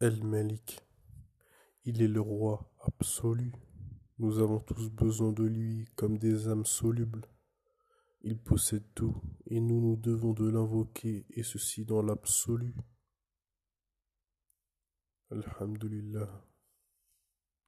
El-Malik. Il est le roi absolu. Nous avons tous besoin de lui comme des âmes solubles. Il possède tout, et nous nous devons de l'invoquer, et ceci dans l'absolu. Alhamdulillah.